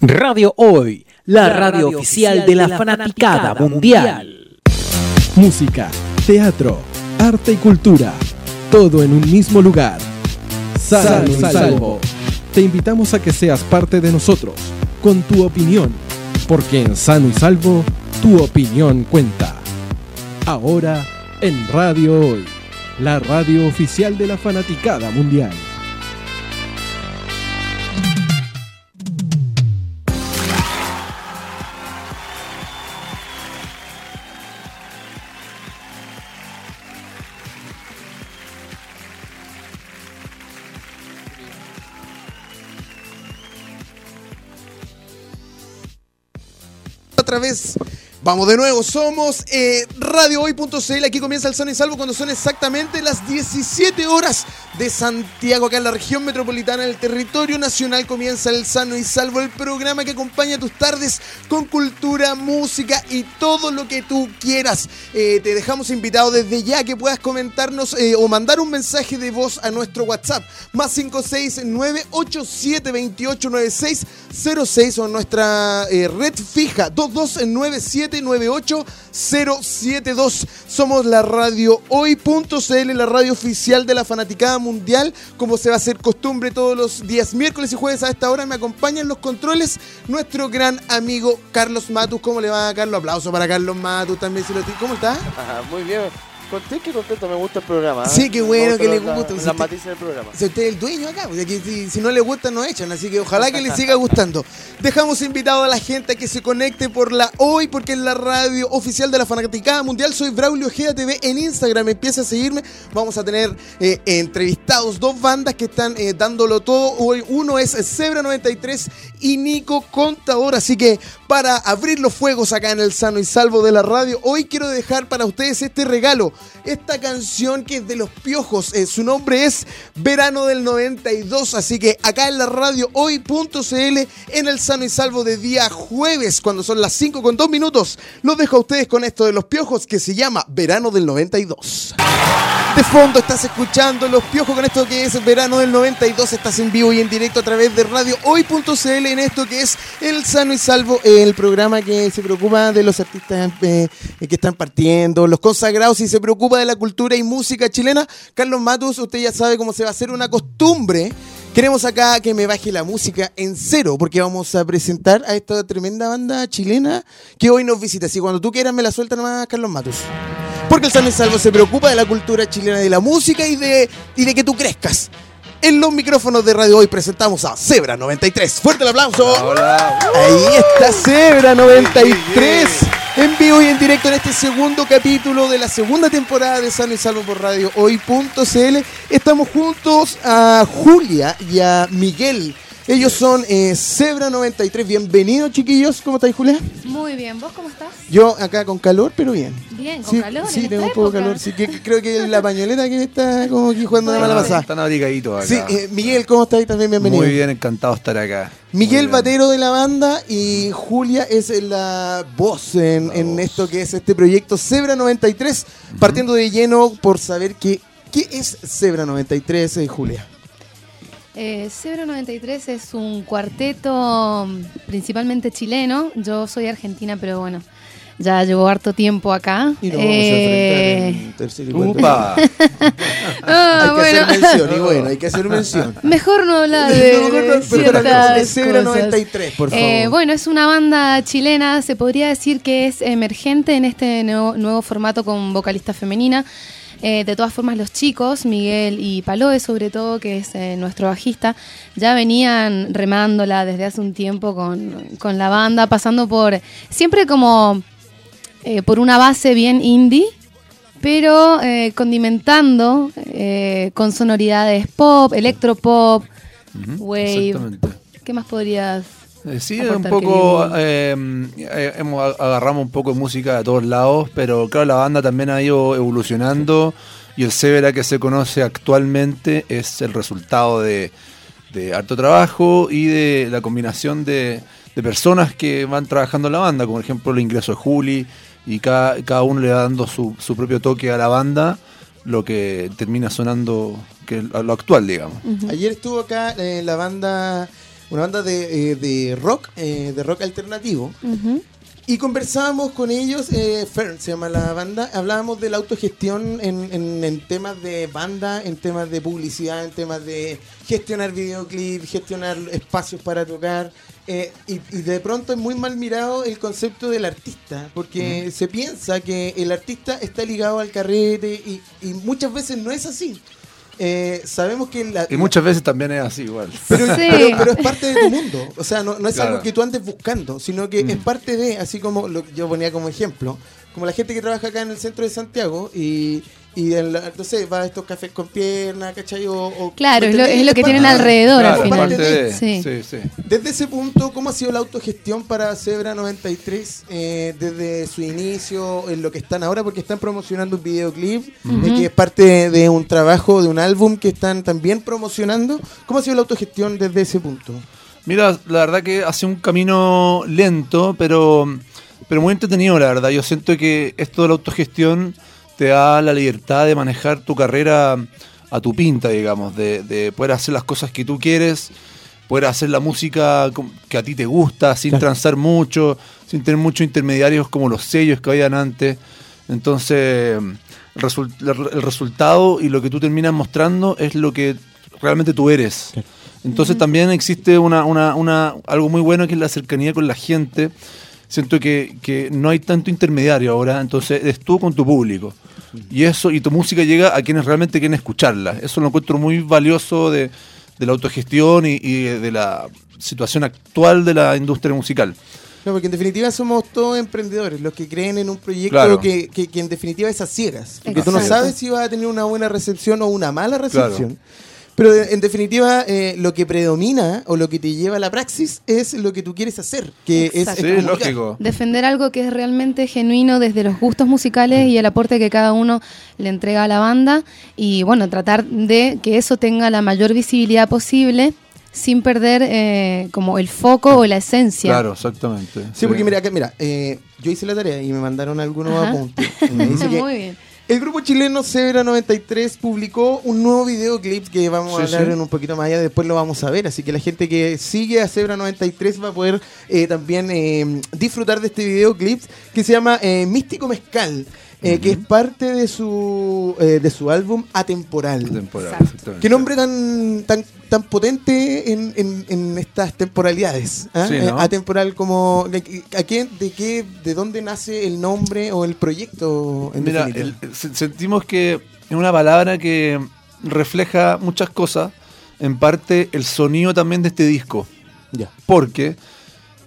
Radio Hoy, la, radio, oficial de la, fanaticada, mundial. Música, teatro, arte y cultura, todo en un mismo lugar. Sano, y salvo. Te invitamos a que seas parte de nosotros, con tu opinión, porque en Sano y Salvo, tu opinión cuenta. Ahora, en Radio Hoy, la radio oficial de la fanaticada mundial. Otra vez. Vamos de nuevo, somos eh, radiohoy.cl, aquí comienza el Sano y Salvo cuando son exactamente las 17 horas de Santiago, acá en la región metropolitana, en el territorio nacional, comienza el Sano y Salvo, el programa que acompaña tus tardes con cultura, música y todo lo que tú quieras. Eh, te dejamos invitado desde ya que puedas comentarnos eh, o mandar un mensaje de voz a nuestro WhatsApp, más 569-8728-9606 o en nuestra red fija 229798-072. Somos la radio hoy.cl, la radio oficial de la fanaticada mundial, como se va a hacer costumbre todos los días miércoles y jueves a esta hora. Me acompaña en los controles nuestro gran amigo Carlos Matus. ¿Cómo le va, Carlos? Aplauso para Carlos Matus también. ¿Cómo está? Muy bien. Conté que contento, me gusta el programa. ¿eh? Sí, qué bueno que le la- gusta. Las Si usted- matices del programa. Si usted es el dueño acá, porque aquí si, si no le gusta no echan, así que ojalá que le siga gustando. Dejamos invitado a la gente a que se conecte por la hoy, porque es la radio oficial de la Fanaticada Mundial. Soy Braulio Ojeda TV en Instagram, empieza a seguirme. Vamos a tener eh, entrevistados dos bandas que están eh, dándolo todo. Hoy uno es Zebra 93 y Nico Contador, así que para abrir los fuegos acá en el Sano y Salvo de la radio, hoy quiero dejar para ustedes este regalo, esta canción que es de los piojos, eh, su nombre es Verano del 92, así que acá en la radio hoy.cl en el Sano y Salvo de día jueves, cuando son las 5 con 2 minutos, los dejo a ustedes con esto de los piojos que se llama Verano del 92. De fondo estás escuchando Los Piojos con esto que es verano del 92. Estás en vivo y en directo a través de Radio Hoy.cl en esto que es El Sano y Salvo, el programa que se preocupa de los artistas eh, que están partiendo, los consagrados y se preocupa de la cultura y música chilena. Carlos Matus, usted ya sabe cómo se va a hacer una costumbre. Queremos acá que me baje la música en cero, porque vamos a presentar a esta tremenda banda chilena que hoy nos visita. Así cuando tú quieras me la suelta nomás, Carlos Matus. Porque el Sano y Salvo se preocupa de la cultura chilena, de la música y de, y de que tú crezcas. En los micrófonos de Radio Hoy presentamos a Zebra 93. ¡Fuerte el aplauso! Hola. Ahí está Zebra 93. En vivo y en directo en este segundo capítulo de la segunda temporada de Sano y Salvo por Radio Hoy.cl. Estamos juntos a Julia y a Miguel. Ellos son eh, Zebra 93. Bienvenidos, chiquillos. ¿Cómo estáis, Julia? Muy bien, ¿vos cómo estás? Yo acá con calor, pero bien. Bien, con Sí, calor. sí en tengo un poco de época? calor. Sí, que, que creo que la pañoleta que está como aquí jugando una mala pasada. Están abrigaditos acá. Sí, eh, Miguel, ¿cómo estás? También bienvenido. Muy bien, encantado de estar acá. Miguel. Batero de la banda y Julia es la voz en, La en voz. esto que es este proyecto Zebra 93. Partiendo de lleno por saber qué, qué es Zebra 93, eh, Julia. Eh, Zebra 93 es un cuarteto mm, principalmente chileno. Yo soy argentina, pero bueno, ya llevo harto tiempo acá. Y nos vamos a Eh, enfrentar en tercer y cuarto. Upa. ah, Hay que bueno. hacer mención, y bueno, hay que hacer mención. Mejor no hablar de, Mejor no- de mejor ciertas hablemos de Zebra cosas. 93, por favor. Eh, bueno, es una banda chilena, se podría decir que es emergente en este nuevo, nuevo formato con vocalista femenina. Eh, de todas formas, los chicos, Miguel y Paloe sobre todo, que es eh, nuestro bajista, ya venían remándola desde hace un tiempo con, con la banda, pasando por siempre como eh, por una base bien indie, pero eh, condimentando eh, con sonoridades pop, electropop, wave. ¿Qué más podrías Sí, aportar, un poco querido? eh, eh, hemos ag- agarramos un poco de música de todos lados, pero claro, la banda también ha ido evolucionando y el Severa que se conoce actualmente es el resultado de, de harto trabajo y de la combinación de, de personas que van trabajando en la banda, como por ejemplo el ingreso de Juli y cada, cada uno le va dando su, su propio toque a la banda, lo que termina sonando que lo actual, digamos. Ayer estuvo acá eh, la banda una banda de, eh, de rock, eh, de rock alternativo. Y conversábamos con ellos, eh, Fern se llama la banda, hablábamos de la autogestión en, en- en temas de banda, en temas de publicidad, en temas de gestionar videoclips, gestionar espacios para tocar. eh, y, y de pronto es muy mal mirado el concepto del artista, porque se piensa que el artista está ligado al carrete y, y muchas veces no es así. Eh, sabemos que la, Y muchas veces también es así igual. pero, Sí. pero- pero es parte de tu mundo. O sea, no, no es Claro. algo que tú andes buscando, sino que es parte de, así como lo que yo ponía como ejemplo, como la gente que trabaja acá en el centro de Santiago y, y en la- no sé, va a estos cafés con piernas, ¿cachai? O, o- Claro, es lo, es lo que tienen alrededor Claro, al final. parte de. Sí. Sí, sí. Desde ese punto, ¿cómo ha sido la autogestión para Zebra 93 eh, desde su inicio, en lo que están ahora? Porque están promocionando un videoclip, eh, que es parte de un trabajo, de un álbum que están también promocionando. ¿Cómo ha sido la autogestión desde ese punto? Mira, la verdad que hace un camino lento, pero, pero muy entretenido, la verdad. Yo siento que esto de la autogestión te da la libertad de manejar tu carrera a tu pinta, digamos, de, de poder hacer las cosas que tú quieres, poder hacer la música que a ti te gusta, sin Claro. transar mucho, sin tener muchos intermediarios como los sellos que habían antes. Entonces, el, resul- el resultado y lo que tú terminas mostrando es lo que realmente tú eres. Entonces también existe una, una, una, algo muy bueno que es la cercanía con la gente. Siento que, que no hay tanto intermediario ahora, entonces eres tú con tu público. Y eso, y tu música llega a quienes realmente quieren escucharla. Eso lo encuentro muy valioso de, de la autogestión y, y de la situación actual de la industria musical. No, porque en definitiva somos todos emprendedores, los que creen en un proyecto Claro. que, que- que en definitiva es a ciegas. Porque tú no Exacto. sabes si vas a tener una buena recepción o una mala recepción. Pero de- en definitiva, eh, lo que predomina o lo que te lleva a la praxis es lo que tú quieres hacer, que es, Exacto. es Sí, lógico. Defender algo que es realmente genuino desde los gustos musicales y el aporte que cada uno le entrega a la banda y bueno, tratar de que eso tenga la mayor visibilidad posible sin perder eh, como el foco o la esencia. Claro, exactamente. Sí, porque mira, acá, mira, eh, yo hice la tarea y me mandaron algunos Ajá. apuntes. Y me dice que Muy bien. El grupo chileno Zebra 93 publicó un nuevo videoclip que vamos a hablar sí. en un poquito más allá, después lo vamos a ver, así que la gente que sigue a Zebra 93 va a poder eh, también eh, disfrutar de este videoclip que se llama eh, Místico Mezcal, eh, que es parte de su, eh, de su álbum Atemporal. Exactamente. Qué nombre tan tan tan potente en, en- en estas temporalidades. ¿ah? Sí, Eh, ¿no? atemporal como de, ¿a qué, de qué de dónde nace el nombre o el proyecto en Mira, el- sentimos que es una palabra que refleja muchas cosas, en parte el sonido también de este disco, Ya. porque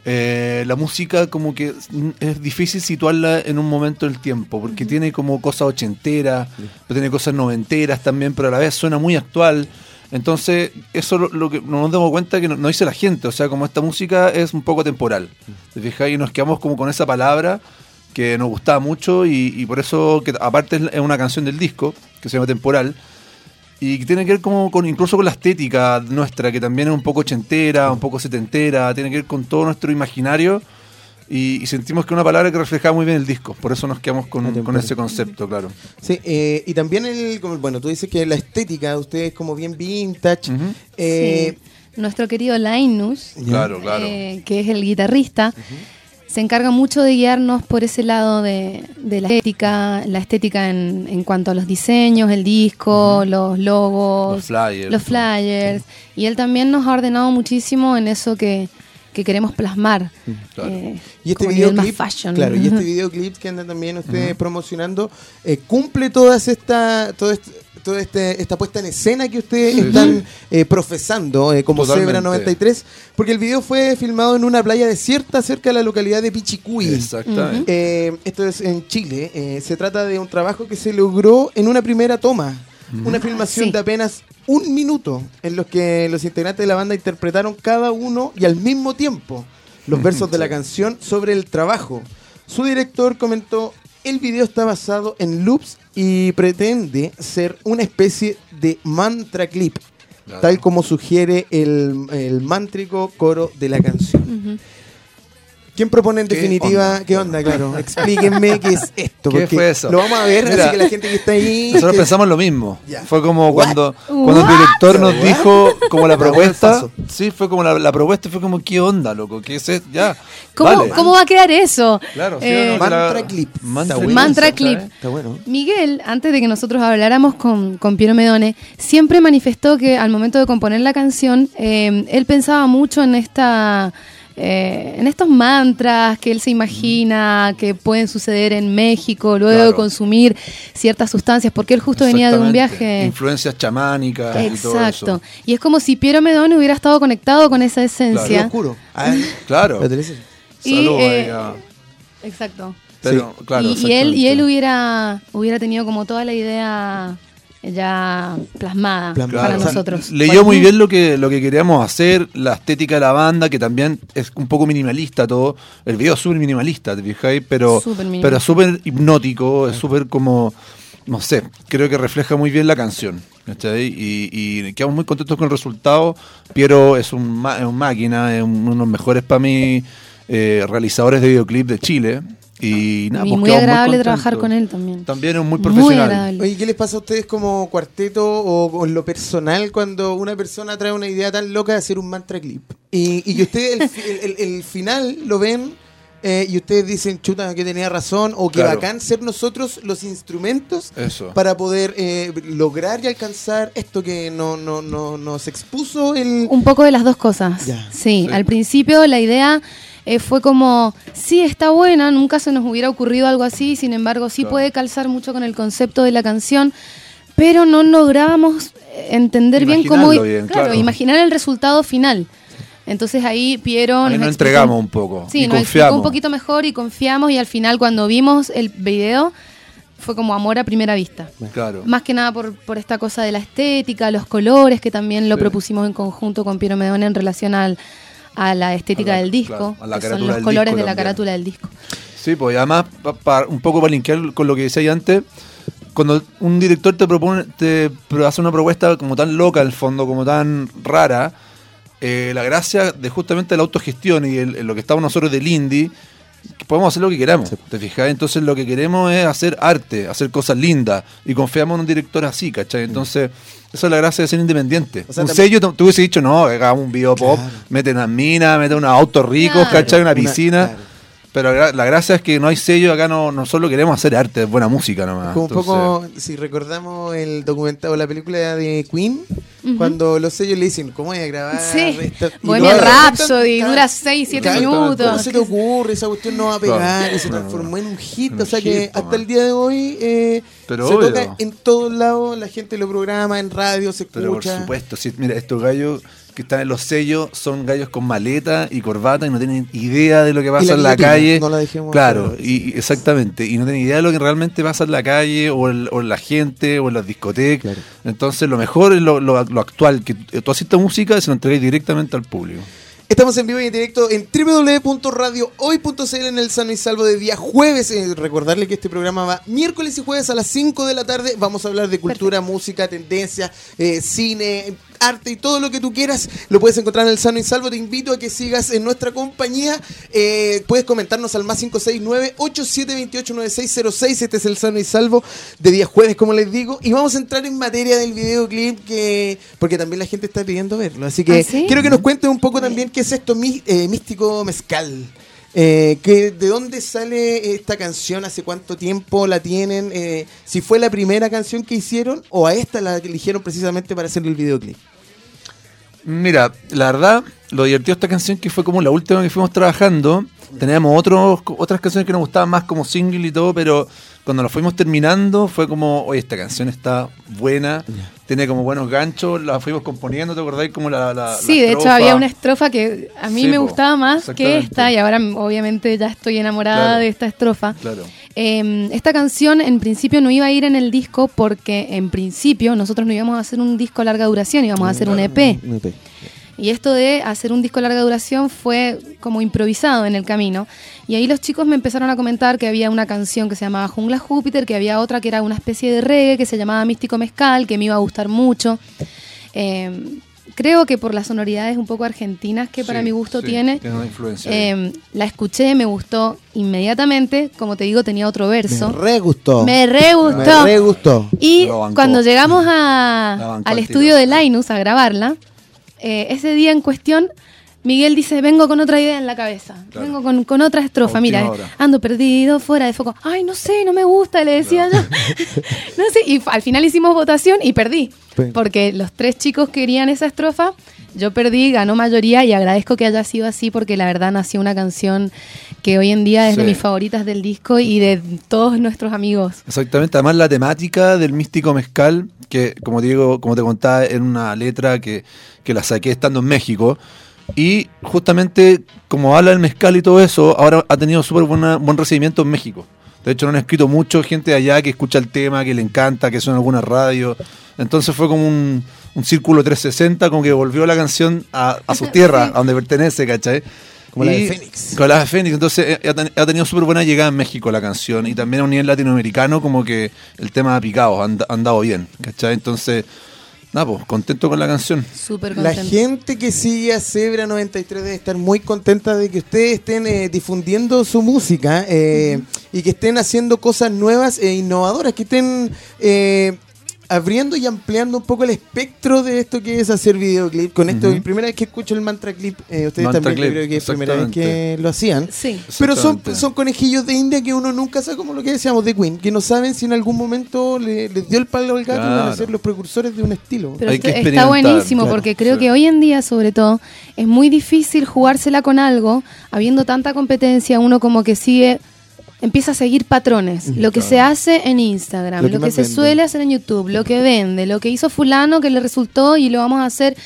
eh, la música como que es- difícil situarla en un momento del tiempo, porque tiene como cosas ochenteras, pero tiene cosas noventeras también, pero a la vez suena muy actual. Entonces, eso lo, lo que nos damos cuenta que no, no dice la gente, o sea, como esta música es un poco temporal. ¿Te fijas? Y nos quedamos como con esa palabra que nos gustaba mucho y, y por eso, que aparte es una canción del disco, que se llama Temporal, y que tiene que ver como con incluso con la estética nuestra, que también es un poco ochentera, un poco setentera, tiene que ver con todo nuestro imaginario. Y, y sentimos que es una palabra que reflejaba muy bien el disco, por eso nos quedamos con, con ese concepto, claro. Sí, eh, y también el, bueno, tú dices que la estética de ustedes es como bien vintage. Eh, Sí. Nuestro querido Linus. Claro, claro. eh, que es el guitarrista, se encarga mucho de guiarnos por ese lado de, de la estética, la estética en, en cuanto a los diseños, el disco, los logos, Los flyers. los flyers. Y él también nos ha ordenado muchísimo en eso que, que queremos plasmar. claro. eh, Y este a nivel más videoclip, fashion. claro, y este videoclip que andan también ustedes promocionando, eh, cumple todas esta, todo este, toda este- esta puesta en escena que ustedes Sí, están sí. eh, profesando eh, como Totalmente. Zebra 93, porque el video fue filmado en una playa desierta cerca de la localidad de Pichicuy. Exactamente. Eh, esto es en Chile. Eh, se trata de un trabajo que se logró en una primera toma. Una filmación Sí. de apenas un minuto en los que los integrantes de la banda interpretaron cada uno y al mismo tiempo los versos de la canción sobre el trabajo. Su director comentó, el video está basado en loops y pretende ser una especie de mantra clip, Claro. tal como sugiere el, el mántrico coro de la canción. ¿Quién propone en ¿Qué definitiva onda? qué onda? Claro, explíquenme qué es esto. ¿Qué porque fue eso? Lo vamos a ver, Mira, así que la gente que está ahí. Nosotros que- pensamos lo mismo. Fue como What? cuando, cuando el director nos What? dijo como la propuesta. Sí, fue como la, la propuesta, fue como, ¿qué onda, loco? ¿Qué es esto? Ya. ¿Cómo, vale. ¿Cómo va a quedar eso? Claro, sí, Eh, no, Mantra la- clip. Mantra clip. Está bueno. Miguel, antes de que nosotros habláramos con, con Piero Medone, siempre manifestó que al momento de componer la canción, eh, él pensaba mucho en esta. Eh, en estos mantras que él se imagina que pueden suceder en México luego de Claro. consumir ciertas sustancias, porque él justo venía de un viaje. Influencias chamánicas y todo Exacto. eso. Y es como si Piero Medone hubiera estado conectado con esa esencia. Ah, Claro. la televisión. Y, Saludos eh, ahí a- Exacto. Pero, claro, y, y él y él hubiera hubiera tenido como toda la idea ya plasmada Plasmada. para O sea, nosotros. Leyó muy bien lo que, lo que queríamos hacer, la estética de la banda, que también es un poco minimalista todo. El video es súper minimalista, ¿te fijáis? Pero Súper pero súper hipnótico, es súper como, no sé, creo que refleja muy bien la canción. ¿cachai? Y, y quedamos muy contentos con el resultado. Piero es un, ma- es un máquina, es un- uno de los mejores para mí eh, realizadores de videoclip de Chile. Y nada, Y pues muy agradable trabajar con él también. También es muy Muy profesional. agradable. Oye, ¿qué les pasa a ustedes como cuarteto o, o en lo personal cuando una persona trae una idea tan loca de hacer un mantra clip? Y, y que ustedes el, fi- el- el- el final lo ven eh, y ustedes dicen, chuta, que tenía razón, o que Claro. bacán ser nosotros los instrumentos Eso. para poder eh, lograr y alcanzar esto que no, no, no, nos expuso el... Un poco de las dos cosas. Ya. Sí, Sí. al principio la idea eh, fue como, sí, está buena, nunca se nos hubiera ocurrido algo así, sin embargo, sí Claro. puede calzar mucho con el concepto de la canción, pero no lográbamos eh, entender bien cómo... Imaginarlo bien, claro, claro. imaginar el resultado final. Entonces ahí Piero Ahí nos entregamos un poco. Sí, y nos confiamos. un poquito mejor y confiamos y al final cuando vimos el video fue como amor a primera vista. Claro. Más que nada por, por esta cosa de la estética, los colores, que también lo Sí. propusimos en conjunto con Piero Medone en relación al, a la estética A la- del disco, claro, a la que son los colores de la también. carátula del disco. Sí, pues y además, pa- pa- un poco para linkear con lo que decía antes, cuando un director te propone, te hace una propuesta como tan loca al fondo, como tan rara, eh, la gracia de justamente la autogestión y el- lo que estamos nosotros del indie, podemos hacer lo que queramos, ¿te fijas? Entonces lo que queremos es hacer arte, hacer cosas lindas y confiamos en un director así, ¿cachai? Entonces esa es la gracia de ser independiente. O sea, un sello, tú hubiese dicho, no, hagamos un video pop, Claro. mete unas minas, mete unos autos ricos, Claro. ¿cachai? Una Una- piscina. claro. Pero la gracia es que no hay sello acá, no, no solo queremos hacer arte, es buena música nomás. Como un Entonces, poco, si recordamos el documental o la película de Queen, Cuando los sellos le dicen, ¿cómo voy a grabar? Sí. Bohemian Rhapsody, dura 6, 7 Claro, minutos. ¿Cómo se te ocurre? Esa cuestión no va a pegar y se transformó en un hit. o sea que hasta el día de hoy eh, se toca en todos lados, la gente lo programa, en radio se Pero por escucha. supuesto, si, mira, estos gallos que están en los sellos son gallos con maleta y corbata y no tienen idea de lo que pasa la en la calle. no la dejemos claro, y, y- exactamente. Y no tienen idea de lo que realmente pasa en la calle o, el- o en la gente o en las discotecas. Claro. Entonces lo mejor es lo, lo- lo actual, que tú haces esta música y se lo entregáis directamente al público. Estamos en vivo y en directo en www.radiohoy.cl en el Sano y Salvo de día jueves. Eh, recordarle que este programa va miércoles y jueves a las 5 de la tarde. Vamos a hablar de cultura, música, tendencia, eh, cine, arte y todo lo que tú quieras. Lo puedes encontrar en el Sano y Salvo. Te invito a que sigas en nuestra compañía. Eh, puedes comentarnos al más 569-8728-9606. Este es el Sano y Salvo de día jueves, como les digo. Y vamos a entrar en materia del videoclip que porque también la gente está pidiendo verlo. Así que ¿Ah, sí? quiero que nos cuentes un poco también qué es esto mí- eh, místico mezcal. Eh, que, ¿De dónde sale esta canción? ¿Hace cuánto tiempo la tienen? Eh, si fue la primera canción que hicieron o a esta la eligieron precisamente para hacer el videoclip. Mira, la verdad, lo divertido de esta canción que fue como la última que fuimos trabajando. Teníamos otros, otras canciones que nos gustaban más como single y todo, pero cuando lo fuimos terminando fue como, oye, esta canción está buena, tiene como buenos ganchos, la fuimos componiendo, ¿te acordáis? Como la, la- Sí, la de hecho había una estrofa que a mí Sí, me po, gustaba más que esta y ahora mm, obviamente ya estoy enamorada Claro. de esta estrofa. Claro. Eh, esta canción en principio no iba a ir en el disco porque en principio nosotros no íbamos a hacer un disco a larga duración, íbamos a hacer un E EP. Y esto de hacer un disco a larga duración fue como improvisado en el camino. Y ahí los chicos me empezaron a comentar que había una canción que se llamaba Jungla Júpiter, que había otra que era una especie de reggae que se llamaba Místico Mezcal, que me iba a gustar mucho. Eh, creo que por las sonoridades un poco argentinas que para mi gusto sí, tiene. Tiene una influencia. Eh, la escuché, me gustó inmediatamente. Como te digo, tenía otro verso. Me re gustó. Me re gustó. Me re gustó. Y cuando llegamos a, al estudio de Linus a grabarla, eh, ese día en cuestión, Miguel dice, vengo con otra idea en la cabeza, Claro. vengo con, con otra estrofa, mira, hora. ando perdido, fuera de foco, ay, no sé, no me gusta, le decía yo. no sé, y al final hicimos votación y perdí, Sí. porque los tres chicos querían esa estrofa, yo perdí, ganó mayoría y agradezco que haya sido así porque la verdad nació una canción que hoy en día es de mis favoritas del disco y de todos nuestros amigos. Exactamente, además la temática del místico mezcal, que como te digo, como te contaba, en una letra que, que la saqué estando en México. Y justamente como habla del mezcal y todo eso, ahora ha tenido súper buena- buen recibimiento en México. De hecho, lo han escrito mucho gente de allá que escucha el tema, que le encanta, que suena en alguna radio. Entonces fue como un, un círculo 360, como que volvió la canción a, a su tierra, a donde pertenece, ¿cachai? Como la de Y- Fénix. Como la de Fénix. Entonces eh, ha, ten- ha tenido súper buena llegada en México la canción. Y también a un nivel latinoamericano, como que el tema ha picado, han, han dado bien, ¿cachai? Entonces, nada, pues, contento con la canción. Súper La contenta. gente que sigue a Zebra 93 debe estar muy contenta de que ustedes estén eh, difundiendo su música eh, y que estén haciendo cosas nuevas e innovadoras, que estén eh, abriendo y ampliando un poco el espectro de esto que es hacer videoclip. Con esto, Ujú. es primera vez que escucho el mantra clip, eh, ustedes Mantra también clip, creo que es primera vez que lo hacían. Sí. Pero son, son conejillos de India que uno nunca sabe, como lo que decíamos de Queen, que no saben si en algún momento le- les dio el palo al gato y van a Claro. ser los precursores de un estilo. Pero Hay que está buenísimo claro. porque creo Sí. que hoy en día, sobre todo, es muy difícil jugársela con algo, habiendo tanta competencia, uno como que sigue, empieza a seguir patrones. Lo que se hace en Instagram, Lo lo que se vende. suele hacer en YouTube, lo que vende, lo que hizo fulano que le resultó y lo vamos a hacer.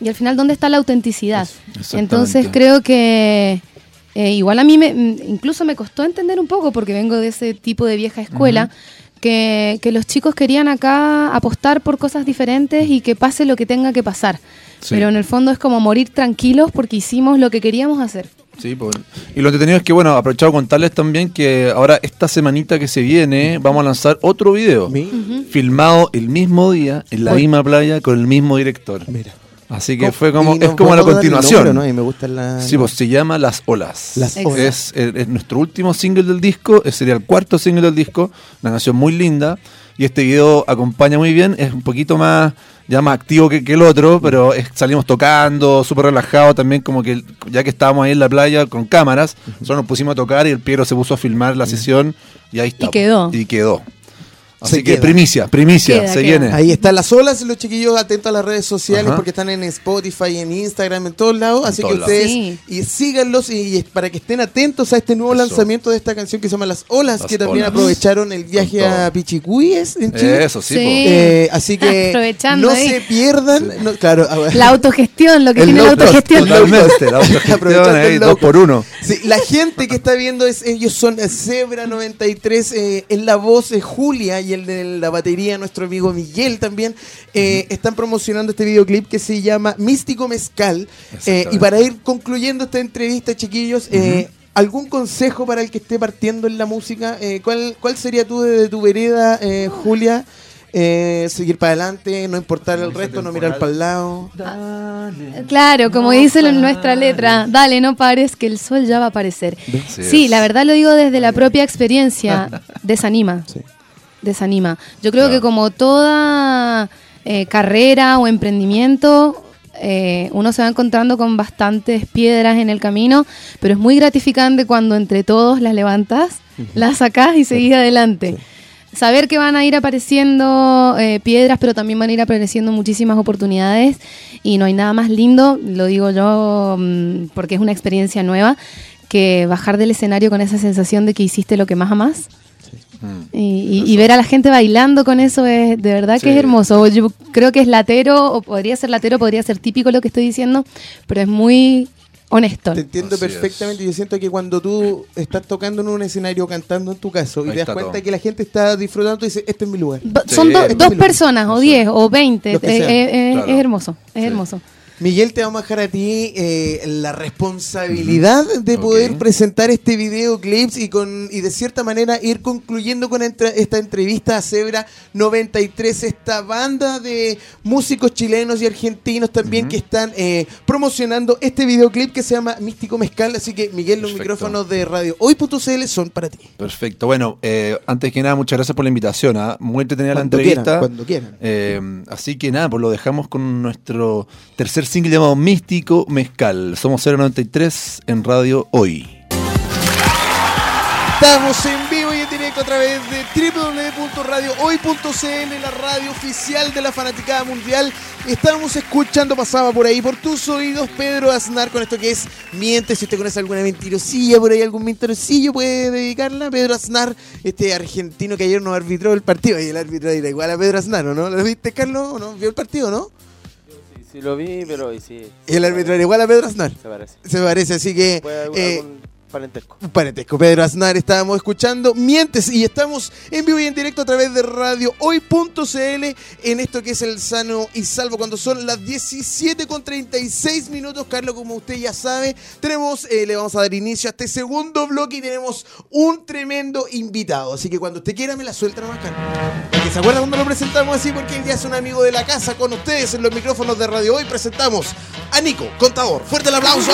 Y al final, ¿dónde está la autenticidad? Entonces creo que eh, igual a mí me, incluso me costó entender un poco, porque vengo de ese tipo de vieja escuela, que, que los chicos querían acá apostar por cosas diferentes y que pase lo que tenga que pasar. Sí. Pero en el fondo es como morir tranquilos porque hicimos lo que queríamos hacer. Sí, pues. Y lo entretenido es que, bueno, aprovechado contarles también que ahora esta semanita que se viene vamos a lanzar otro video. Filmado el mismo día, en la Oye. misma playa, con el mismo director. Mira. Así que Co- fue como, es como la continuación. nombre, ¿no? Y me gusta la... Sí, pues se llama Las Olas. Las Olas. Es, el- es nuestro último single del disco, eh, sería el cuarto single del disco, una canción muy linda. Y este video acompaña muy bien, es un poquito más, ya más activo que, que el otro, pero es- salimos tocando, súper relajado también, como que ya que estábamos ahí en la playa con cámaras, nosotros nos pusimos a tocar y el Piero se puso a filmar la sesión y ahí está. quedó. Y quedó. Así Se que queda. primicia, primicia, Queda, se queda. viene. Ahí están las olas, los chiquillos atentos a las redes sociales Ajá. porque están en Spotify, en Instagram, en todos lados. En así que lados. ustedes Sí. y síganlos y, y para que estén atentos a este nuevo Eso. lanzamiento de esta canción que se llama Las Olas, Las que también Olas. aprovecharon el viaje a. Pichicuyes en Chile. Eso, sí. Sí. Eh, así que no ahí. se pierdan. no- claro, ah, La autogestión, lo que tiene la autogestión. Totalmente, la autogestión ahí, dos por uno. Sí, la gente que está viendo es ellos son eh, Zebra 93 eh, en la voz de Julia y el de la batería nuestro amigo Miguel también eh, están promocionando este videoclip que se llama Místico Mezcal Eh, y para ir concluyendo esta entrevista chiquillos eh, ¿Algún consejo para el que esté partiendo en la música? Eh, ¿cuál, ¿Cuál sería tú desde tu vereda, eh, Julia? Eh, seguir para adelante, no importar el resto, no mirar para el lado. Claro, como dice en nuestra letra, dale, no pares, que el sol ya va a aparecer. Sí, es. la verdad lo digo desde la propia experiencia, desanima. Sí. Desanima. Yo creo Claro. que como toda eh, carrera o emprendimiento, eh, uno se va encontrando con bastantes piedras en el camino, pero es muy gratificante cuando entre todos las levantas, las sacás y seguís adelante. Saber que van a ir apareciendo eh, piedras, pero también van a ir apareciendo muchísimas oportunidades y no hay nada más lindo, lo digo yo mm, porque es una experiencia nueva, que bajar del escenario con esa sensación de que hiciste lo que más amás. Mm. Y, y- y ver a la gente bailando con eso es de verdad que Sí. es hermoso. Yo creo que es latero, o podría ser latero, podría ser típico lo que estoy diciendo, pero es muy honesto. Te entiendo Así perfectamente. Yo siento que cuando tú estás tocando en un escenario, cantando en tu caso, y te das cuenta todo. que la gente está disfrutando, tú dices, este es mi lugar. Sí, Son do- este dos es mi personas, o diez, o veinte. Eh, eh, eh, Claro. Es hermoso, es Sí. hermoso. Miguel, te vamos a dejar a ti eh, la responsabilidad de poder presentar este videoclip y con y de cierta manera ir concluyendo con entre- esta entrevista a Zebra 93, esta banda de músicos chilenos y argentinos también que están eh, promocionando este videoclip que se llama Místico Mezcal. Así que, Miguel, los Perfecto. micrófonos de radio hoy.cl son para ti. Perfecto. Bueno, eh, antes que nada, muchas gracias por la invitación. ¿ah? Muy entretenida la Cuando entrevista. quieran, cuando quieran. Así que nada, pues lo dejamos con nuestro tercer single llamado Místico Mezcal. Somos 093 en Radio Hoy. Estamos en vivo y en directo a través de www.radiohoy.cl, la radio oficial de la fanaticada mundial. Estamos escuchando, pasaba por ahí, por tus oídos, Pedro Aznar con esto que es Miente. Si usted conoce alguna mentirosilla, por ahí algún mentirosillo puede dedicarla. Pedro Aznar, este argentino que ayer nos arbitró el partido. Y el árbitro era igual a Pedro Aznar, ¿o ¿no? ¿Lo viste, Carlos? ¿O no? ¿Vio el partido, no? Sí, lo vi, pero y sí. Y el árbitro era igual a Pedro Aznar. Se parece. Se parece, así que... Puede algún, eh, algún parentesco. Parentesco. Pedro Aznar, estábamos escuchando Mientes y estamos en vivo y en directo a través de radio hoy.cl en esto que es el sano y salvo cuando son las 17 con 36 minutos. Carlos, como usted ya sabe, tenemos, eh, le vamos a dar inicio a este segundo bloque y tenemos un tremendo invitado. Así que cuando usted quiera me la suelta nomás, Carlos. Se acuerda cuando lo presentamos así porque él ya es un amigo de la casa con ustedes en los micrófonos de radio hoy. Presentamos a Nico Contador. Fuerte el aplauso.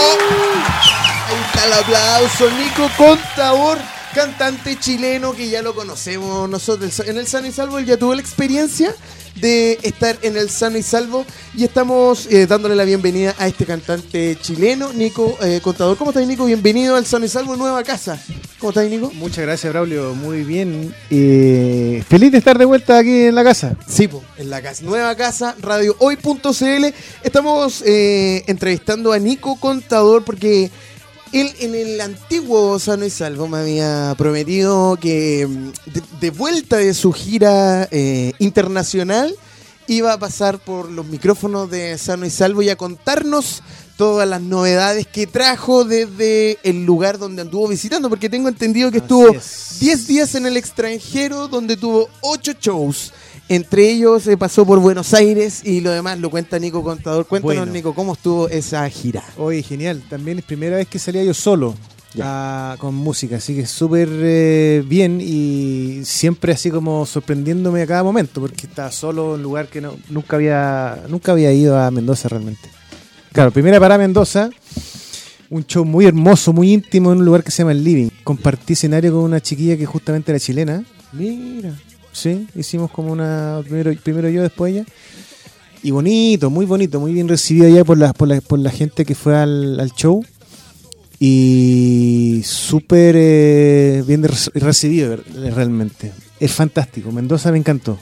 Ahí está el aplauso, Nico Contador, cantante chileno que ya lo conocemos nosotros. En el Sano y Salvo él ya tuvo la experiencia de estar en el Sano y Salvo y estamos eh, dándole la bienvenida a este cantante chileno, Nico eh, Contador. ¿Cómo estás, Nico? Bienvenido al Sano y Salvo, nueva casa. ¿Cómo estás, Nico? Muchas gracias, Braulio. Muy bien. Eh, feliz de estar de vuelta aquí en la casa. Sí, po, en la casa, nueva casa, radio hoy.cl. Estamos entrevistando a Nico Contador porque él en el antiguo Sano y Salvo me había prometido que mm, de, de vuelta de su gira eh, internacional iba a pasar por los micrófonos de Sano y Salvo y a contarnos todas las novedades que trajo desde el lugar donde anduvo visitando, porque tengo entendido que Así estuvo es. 10 días en el extranjero donde tuvo 8 shows. Entre ellos se pasó por Buenos Aires y lo demás lo cuenta Nico Contador. Cuéntanos, Bueno. Nico, cómo estuvo esa gira. Oye, genial. También es primera vez que salía yo solo ah, con música, así que súper eh, bien y siempre así como sorprendiéndome a cada momento, porque estaba solo en un lugar que no, nunca había nunca había ido a Mendoza realmente. Claro, primera parada a Mendoza, un show muy hermoso, muy íntimo en un lugar que se llama El Living. Compartí escenario con una chiquilla que justamente era chilena. Mira. Sí, hicimos como una. Primero, primero yo, después ella. Y bonito, muy bonito, muy bien recibido ya por la, por la, por la gente que fue al, al show. Y súper eh, bien recibido realmente. Es fantástico. Mendoza me encantó.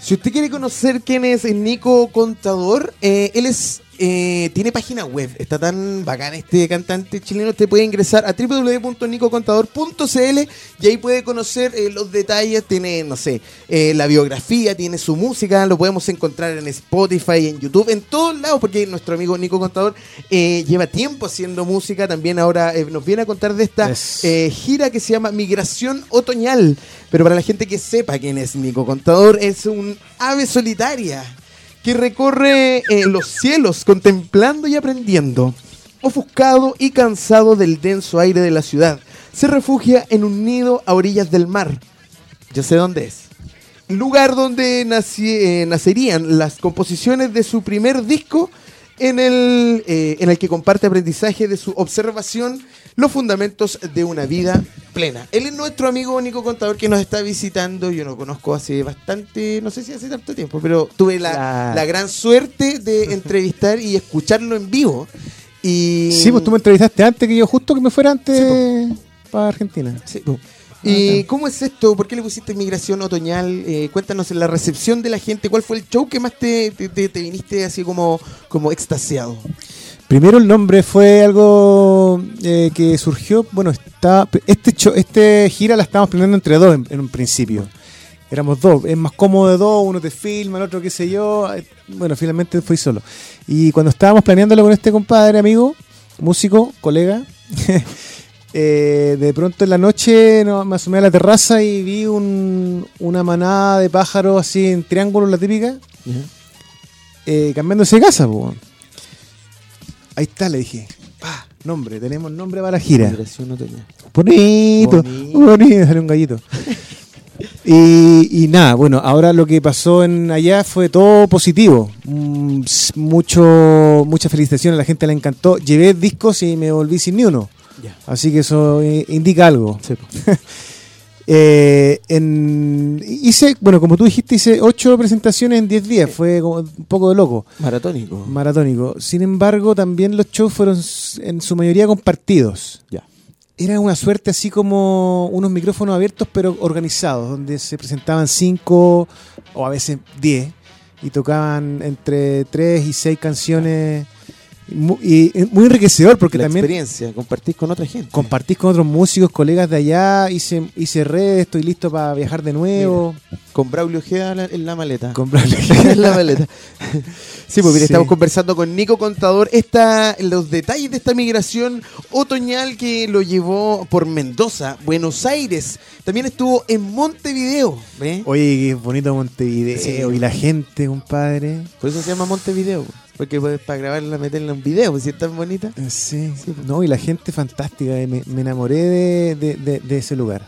Si usted quiere conocer quién es Nico Contador, eh, él es eh, tiene página web. Está tan bacán este cantante chileno. Usted puede ingresar a www.nicocontador.cl y ahí puede conocer eh, los detalles. Tiene, no sé, eh, la biografía, tiene su música. Lo podemos encontrar en Spotify, en YouTube, en todos lados, porque nuestro amigo Nico Contador lleva tiempo haciendo música. También ahora nos viene a contar de esta Es- gira que se llama Migración Otoñal. Pero para la gente que sepa quién es Nico Contador, es un ave solitaria que recorre eh, los cielos contemplando y aprendiendo. Ofuscado y cansado del denso aire de la ciudad, se refugia en un nido a orillas del mar. Yo sé dónde es. Lugar donde eh, nacerían las composiciones de su primer disco, en el, eh, en el que comparte aprendizaje de su observación, los fundamentos de una vida plena. Él es nuestro amigo Nico Contador que nos está visitando. Yo lo conozco hace bastante, no sé si hace tanto tiempo, pero tuve la, la gran suerte de entrevistar y escucharlo en vivo. Y, Sí, pues tú me entrevistaste antes que yo, justo que me fuera antes para Argentina. Sí, po. ¿Y cómo es esto? ¿Por qué le pusiste migración otoñal? Eh, cuéntanos la recepción de la gente. ¿Cuál fue el show que más te, te- te- te viniste así como, como extasiado? Primero el nombre fue algo eh, que surgió, bueno, está, este este gira la estábamos planeando entre dos en, en un principio. Éramos dos, es más cómodo de dos, uno te filma, el otro qué sé yo. eh, Bueno, finalmente fui solo. Y cuando estábamos planeándolo con este compadre, amigo, músico, colega, eh, de pronto en la noche no, me asomé a la terraza y vi un- una manada de pájaros así en triángulo, la típica, eh, cambiándose de casa, po. Ahí está, le dije. Pa, nombre, tenemos nombre para la gira. Bonito, Bonito. bonito, un gallito. Y, y nada, bueno, ahora lo que pasó en allá fue todo positivo. Mm, mucho, mucha felicitación, a la gente le encantó. Llevé discos y me volví sin ni uno. Así que eso eh, indica algo. Sí. Eh, en, hice, bueno, como tú dijiste, hice ocho presentaciones en 10 días. Fue como un poco de loco, Maratónico. maratónico. Sin embargo, también los shows fueron en su mayoría compartidos. Ya. Era una suerte así como unos micrófonos abiertos pero organizados, donde se presentaban cinco o a veces diez y tocaban entre tres y seis canciones. Mu- Y, y muy enriquecedor porque la también experiencia, compartís con otra gente. compartís con otros músicos, colegas de allá, hice, hice redes, estoy listo para viajar de nuevo. Con Braulio Ojeda en la maleta. Comprarle- en la maleta. Sí, pues mira, Sí. estamos conversando con Nico Contador esta, los detalles de esta migración otoñal que lo llevó por Mendoza, Buenos Aires. También estuvo en Montevideo. Oye, qué bonito Montevideo Sí. y la gente, compadre. Por eso se llama Montevideo. Porque pues, para grabarla, meterla en video, pues, si es tan bonita. Eh, Sí, no, y la gente fantástica, eh, me, me enamoré de, de- de- de ese lugar.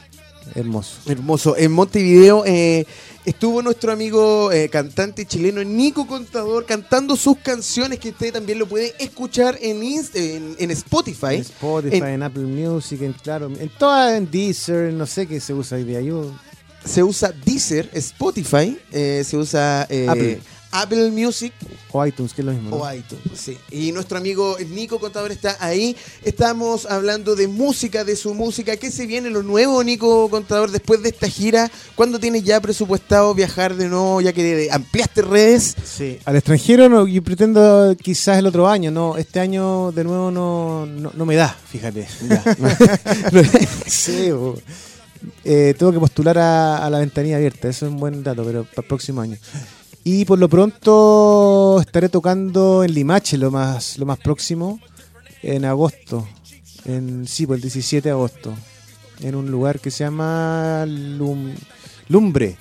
Hermoso. Hermoso. En Montevideo eh, estuvo nuestro amigo eh, cantante chileno Nico Contador cantando sus canciones que usted también lo puede escuchar en, Inst- en, en Spotify. En Spotify, En- en, Apple Music, en claro, en todas, en Deezer, no sé qué se usa hoy día. Yo, Se usa Deezer, Spotify, eh, se usa Apple. Apple Music o iTunes, que es lo mismo. ¿no? o iTunes. Sí. Y nuestro amigo Nico Contador está ahí. Estamos hablando de música, de su música. ¿Qué se viene lo nuevo, Nico Contador, después de esta gira? ¿Cuándo tienes ya presupuestado viajar de nuevo, ya que ampliaste redes? Sí. Al extranjero no, yo pretendo quizás el otro año, no, este año de nuevo no, no, no me da, fíjate. sí. Eh, tengo que postular a, a la ventanilla abierta, eso es un buen dato, pero para el próximo año. Y por lo pronto estaré tocando en Limache lo más, lo más próximo, en agosto. En, sí, por el 17 de agosto. En un lugar que se llama Lum- Lumbre.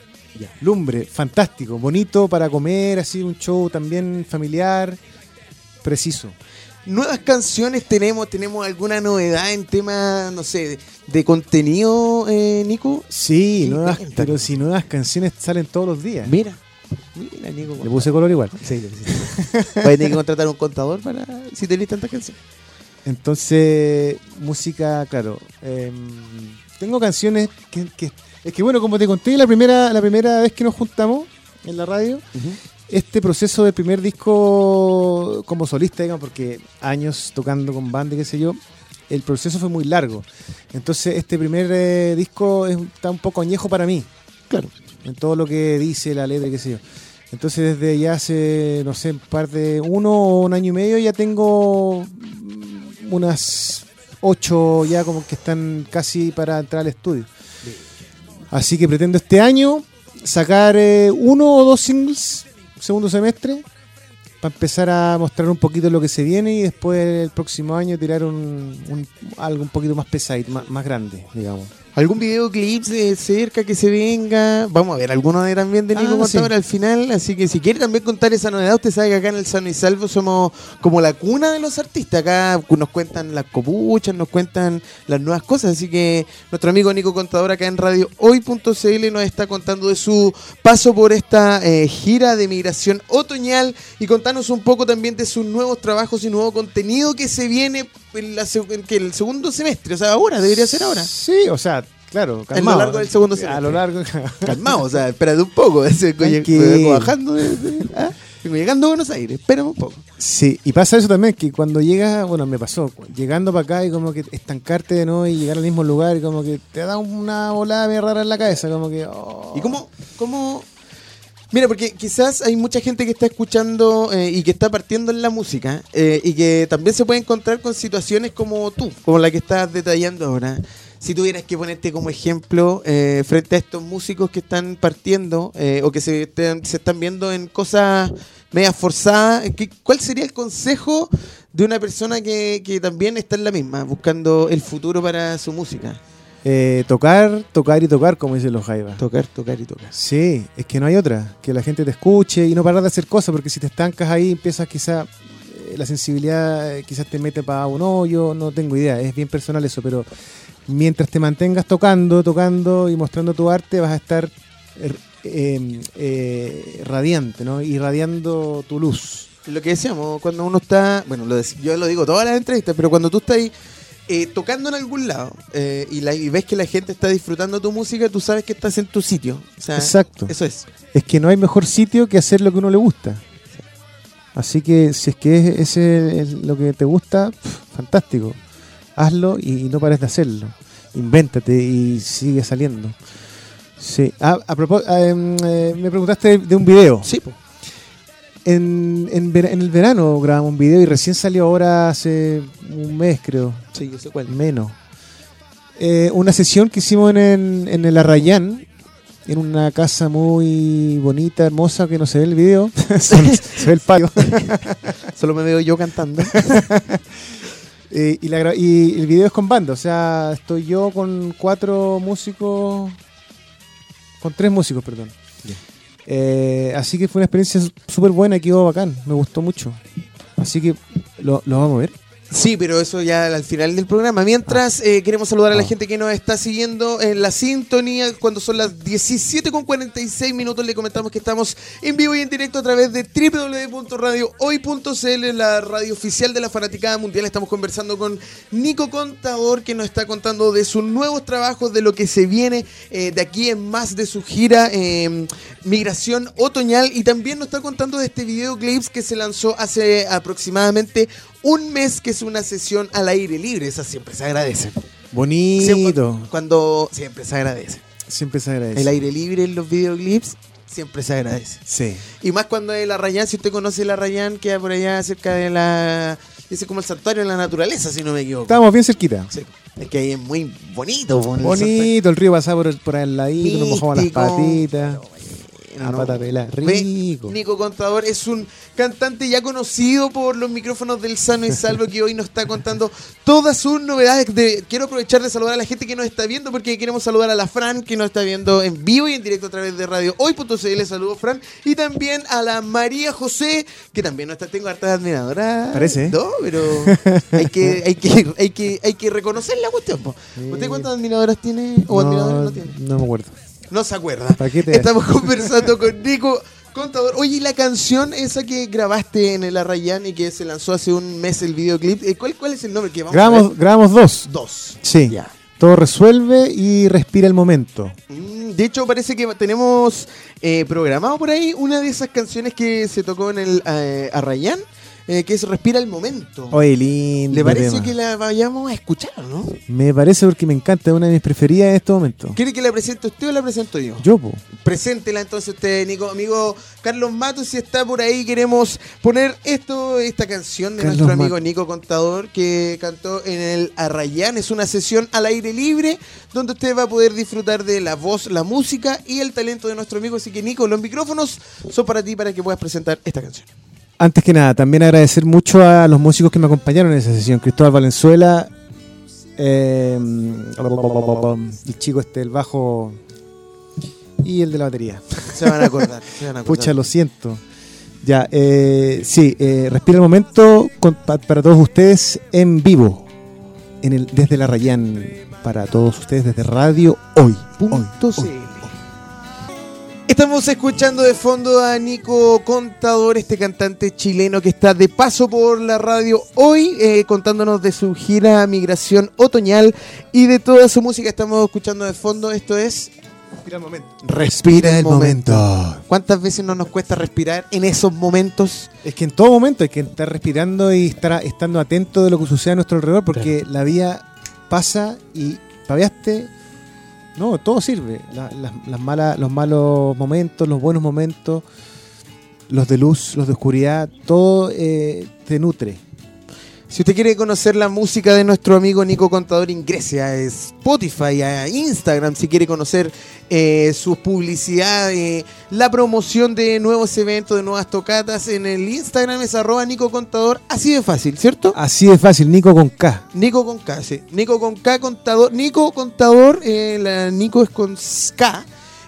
Lumbre, fantástico, bonito para comer, así un show también familiar, preciso. Nuevas canciones tenemos, tenemos alguna novedad en tema, no sé, de, de contenido, eh, Nico. Sí, nuevas, pero si nuevas canciones salen todos los días. Mira, mira, Nico. Le puse color igual. Sí, sí, sí. Vas a tener que contratar un contador para si tenés tantas canciones. Entonces, música, claro. em, tengo canciones que, que- Es que bueno, como te conté la primera, la primera vez que nos juntamos en la radio, este proceso del primer disco como solista, digamos, porque años tocando con banda y qué sé yo, el proceso fue muy largo. Entonces, este primer eh, disco es- está un poco añejo para mí. Claro. En todo lo que dice la letra qué sé yo. Entonces, desde ya hace, no sé, par de uno o un año y medio ya tengo unas ocho ya como que están casi para entrar al estudio. Así que pretendo este año sacar eh, uno o dos singles segundo semestre para empezar a mostrar un poquito lo que se viene y después el próximo año tirar un, un- algo un poquito más pesadito, más, más grande, digamos. ¿Algún videoclip de cerca que se venga? Vamos a ver alguno de también de Nico Ah, Contador sí. al final. Así que si quiere también contar esa novedad, usted sabe que acá en el Sano y Salvo somos como la cuna de los artistas. Acá nos cuentan las copuchas, nos cuentan las nuevas cosas. Así que nuestro amigo Nico Contador acá en Radio Hoy.cl nos está contando de su paso por esta eh, gira de migración otoñal y contanos un poco también de sus nuevos trabajos y nuevo contenido que se viene en, la seg- en que el segundo semestre. O sea, ahora, debería ser ahora. Sí, o sea, claro, calmado. largo del segundo A semestre. lo largo. Calmado, o sea, espérate un poco. bajando, ¿ah? Llegando a Buenos Aires, espérame un poco. Sí, y pasa eso también, que cuando llegas, bueno, me pasó, llegando para acá y como que estancarte de nuevo y llegar al mismo lugar y como que te da una volada medio rara en la cabeza, como que... oh. ¿Y cómo, cómo? Mira, porque quizás hay mucha gente que está escuchando eh, y que está partiendo en la música eh, y que también se puede encontrar con situaciones como tú, como la que estás detallando ahora. Si tuvieras que ponerte como ejemplo eh, frente a estos músicos que están partiendo eh, o que se, están viendo en cosas medias forzadas, ¿qué- ¿cuál sería el consejo de una persona que también está en la misma, buscando el futuro para su música? Eh, tocar, tocar y tocar, como dicen los jaivas. Tocar, tocar y tocar. Sí, es que no hay otra. Que la gente te escuche y no parar de hacer cosas, porque si te estancas ahí empiezas quizá eh, la sensibilidad eh, quizás te mete para un hoyo, no tengo idea, es bien personal eso, pero mientras te mantengas tocando, tocando y mostrando tu arte, vas a estar eh, eh, eh, radiante, ¿no? Irradiando tu luz. Lo que decíamos, cuando uno está, bueno, lo yo lo digo todas las entrevistas, pero cuando tú estás ahí eh, tocando en algún lado eh, y, la- y ves que la gente está disfrutando tu música, tú sabes que estás en tu sitio. O sea, Exacto. Eso es. Es que no hay mejor sitio que hacer lo que uno le gusta. Así que si es que es- ese es lo que te gusta, fantástico. Hazlo y, y no pares de hacerlo. Invéntate y sigue saliendo. Sí. Ah, a propósito, me preguntaste de un video. Sí. En, en, vera- en el verano grabamos un video y recién salió ahora hace un mes, creo. Sí, yo sé cuál. Menos. Eh, una sesión que hicimos en, en- el Arrayán, en una casa muy bonita, hermosa, que no se ve el video. Solo se ve el patio. Solo me veo yo cantando. Eh, y, la y el video es con banda, o sea, estoy yo con cuatro músicos, con tres músicos, perdón. Eh, así que fue una experiencia súper buena quedó bacán, me gustó mucho. Así que lo, lo vamos a ver. Sí, pero eso ya al final del programa. Mientras eh, queremos saludar a la Ah. gente que nos está siguiendo en la sintonía cuando son las 17 con 46 minutos. Le comentamos que estamos en vivo y en directo a través de www.radiohoy.cl, la radio oficial de la Fanaticada Mundial. Estamos conversando con Nico Contador que nos está contando de sus nuevos trabajos, de lo que se viene eh, de aquí en más de su gira eh, Migración Otoñal y también nos está contando de este videoclips que se lanzó hace aproximadamente un mes que es una sesión al aire libre. Esa siempre se agradece. Bonito. Siempre, cuando siempre se agradece. Siempre se agradece. El aire libre en los videoclips siempre se agradece. Sí. Y más cuando el Arrayán, si usted conoce el Arrayán, queda por allá cerca de la... Dice como el santuario de la naturaleza, si no me equivoco. Estábamos bien cerquita. Sí. Es que ahí es muy bonito. po, en el. Bonito, el río pasaba por, por al ladito, nos mojamos las patitas. A pata pelada, Ve, rico. Nico Contador es un cantante ya conocido por los micrófonos del Sano y Salvo que hoy nos está contando todas sus novedades. De, quiero aprovechar de saludar a la gente que nos está viendo porque queremos saludar a la Fran que nos está viendo en vivo y en directo a través de radio hoy.cl. Saludos, Fran. Y también a la María José que también no está. Tengo hartas admiradoras. Parece. No, pero hay que, hay que, hay que, hay que reconocer la cuestión. ¿Usted cuántas admiradoras tiene o admiradores no tiene? no me acuerdo. No se acuerda. ¿Para qué te- Estamos conversando con Nico Contador. Oye, ¿y la canción esa que grabaste en el Arrayán y que se lanzó hace un mes el videoclip? eh, ¿Cuál, cuál es el nombre que vamos a Grabamos, ver? grabamos dos. Dos. Sí. Ya. Todo resuelve y respira el momento. Mm, De hecho, parece que tenemos eh, programado por ahí una de esas canciones que se tocó en el eh, Arrayán, eh, que es Respira el Momento. Oye, lindo. ¿Le parece tema. que la vayamos a escuchar, no? Me parece porque me encanta, es una de mis preferidas en este momento. ¿Quiere que la presente usted o la presento yo? Yo, po. Preséntela entonces usted, Nico. Amigo Carlos Matos, si está por ahí, queremos poner esto, esta canción de Carlos nuestro amigo. Nico Contador que cantó en el Arrayán. Es una sesión al aire libre donde usted va a poder disfrutar de la voz, la música y el talento de nuestro amigo. Así que, Nico, los micrófonos son para ti para que puedas presentar esta canción. Antes que nada, también agradecer mucho a los músicos que me acompañaron en esa sesión. Cristóbal Valenzuela, eh, el chico este, el bajo y el de la batería. Se van a acordar. se van a acordar. Pucha, lo siento. Ya, eh, sí, eh, respira el momento con- pa- para todos ustedes en vivo, en el, desde la Rayán, para todos ustedes desde Radio Hoy. Punto Hoy, hoy. Estamos escuchando de fondo a Nico Contador, este cantante chileno que está de paso por la radio hoy, eh, contándonos de su gira Migración Otoñal y de toda su música. Estamos escuchando de fondo, esto es Respira el momento. Respira el momento. ¿Cuántas veces no nos cuesta respirar en esos momentos? Es que en todo momento hay que estar respirando y estar estando atento de lo que sucede a nuestro alrededor, porque la vida pasa y paviaste. No, todo sirve. La- las, las malas, los malos momentos, los buenos momentos, los de luz, los de oscuridad, todo eh, te nutre. Si usted quiere conocer la música de nuestro amigo Nico Contador, ingrese a Spotify, a Instagram, si quiere conocer eh, sus publicidades, la promoción de nuevos eventos, de nuevas tocatas. En el Instagram es arroba Nico Contador, así de fácil, ¿cierto? Así de fácil, Nico con K. Nico con K, sí. Nico con K, Contador. Nico Contador, eh, la Nico es con K.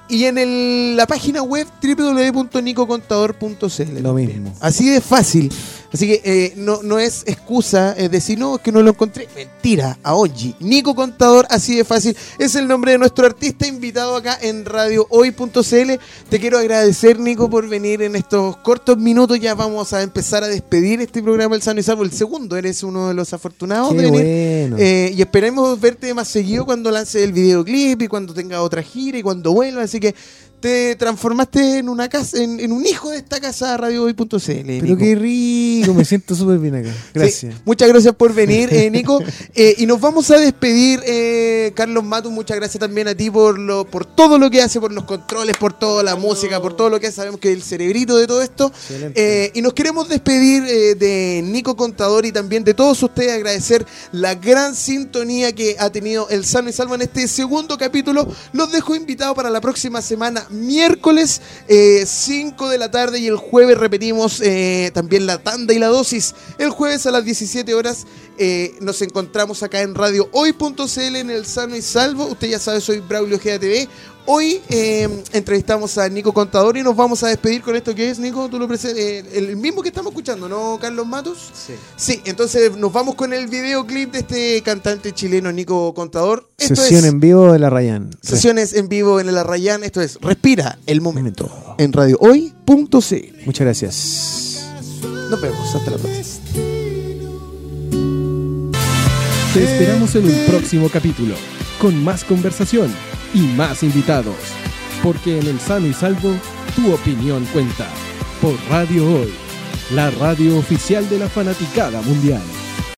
Y en el- la página web www.nicocontador.cl. Lo mismo. Así de fácil. Así que eh, no, no es excusa eh, decir, no, es que no lo encontré. Mentira, Aonji. Nico Contador, así de fácil. Es el nombre de nuestro artista invitado acá en Radio Hoy.cl. Te quiero agradecer, Nico, por venir en estos cortos minutos. Ya vamos a empezar a despedir este programa El Sano y Salvo. El segundo, eres uno de los afortunados Qué de venir. bueno. Eh, y esperemos verte más seguido cuando lance el videoclip y cuando tenga otra gira y cuando vuelva. Así que te transformaste en una casa, en, en un hijo de esta casa Radio Hoy.cl. Pero qué rico, me siento súper bien acá. Gracias. Sí, muchas gracias por venir, eh, Nico. Eh, y nos vamos a despedir, eh, Carlos Matu. Muchas gracias también a ti por lo, por todo lo que hace, por los controles, por toda la música, por todo lo que hace. sabemos que es el cerebrito de todo esto. Eh, y nos queremos despedir eh, de Nico Contador y también de todos ustedes, agradecer la gran sintonía que ha tenido el Sano y Salvo en este segundo capítulo. Los dejo invitados para la próxima semana, miércoles 5 de la tarde y el jueves repetimos eh, también la tanda y la dosis. El jueves a las 17 horas eh, nos encontramos acá en Radio Hoy.cl en el Sano y Salvo. Usted ya sabe, soy Braulio GATV. Hoy eh, entrevistamos a Nico Contador y nos vamos a despedir con esto que es, Nico, tú lo presen- eh, el mismo que estamos escuchando, ¿no, Carlos Matos? Sí. Sí, entonces nos vamos con el videoclip de este cantante chileno, Nico Contador. Esto Sesión es en vivo de la Rayán. sesiones en vivo en el Arrayán. Esto es Respira el momento en radiohoy.cl. Muchas gracias. Nos vemos, hasta la próxima. Te esperamos en un próximo capítulo, con más conversación y más invitados. Porque en el sano y salvo, tu opinión cuenta. Por Radio Hoy, la radio oficial de la fanaticada mundial.